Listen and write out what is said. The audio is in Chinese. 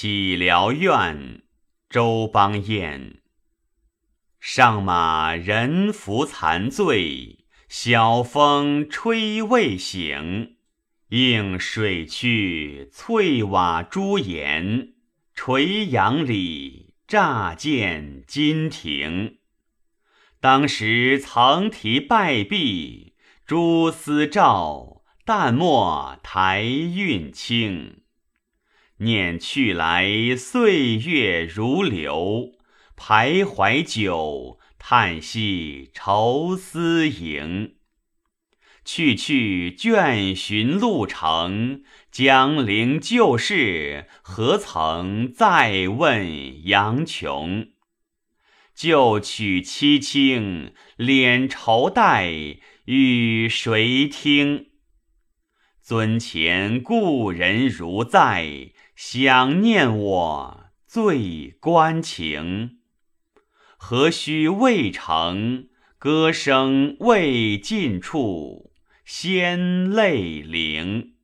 起辽苑，周邦彦。上马人扶残醉，晓风吹未醒。映水去翠瓦朱檐，垂杨里乍见金庭。当时曾题败壁，蛛丝照，淡墨苔韵清。念去来岁月如流，徘徊久，叹息愁思萦。去去倦寻路程，江陵旧事，何曾再问杨琼？旧曲凄清，敛愁带，与谁听？尊前故人如在，想念我最关情。何须未成，歌声未尽处。先泪零。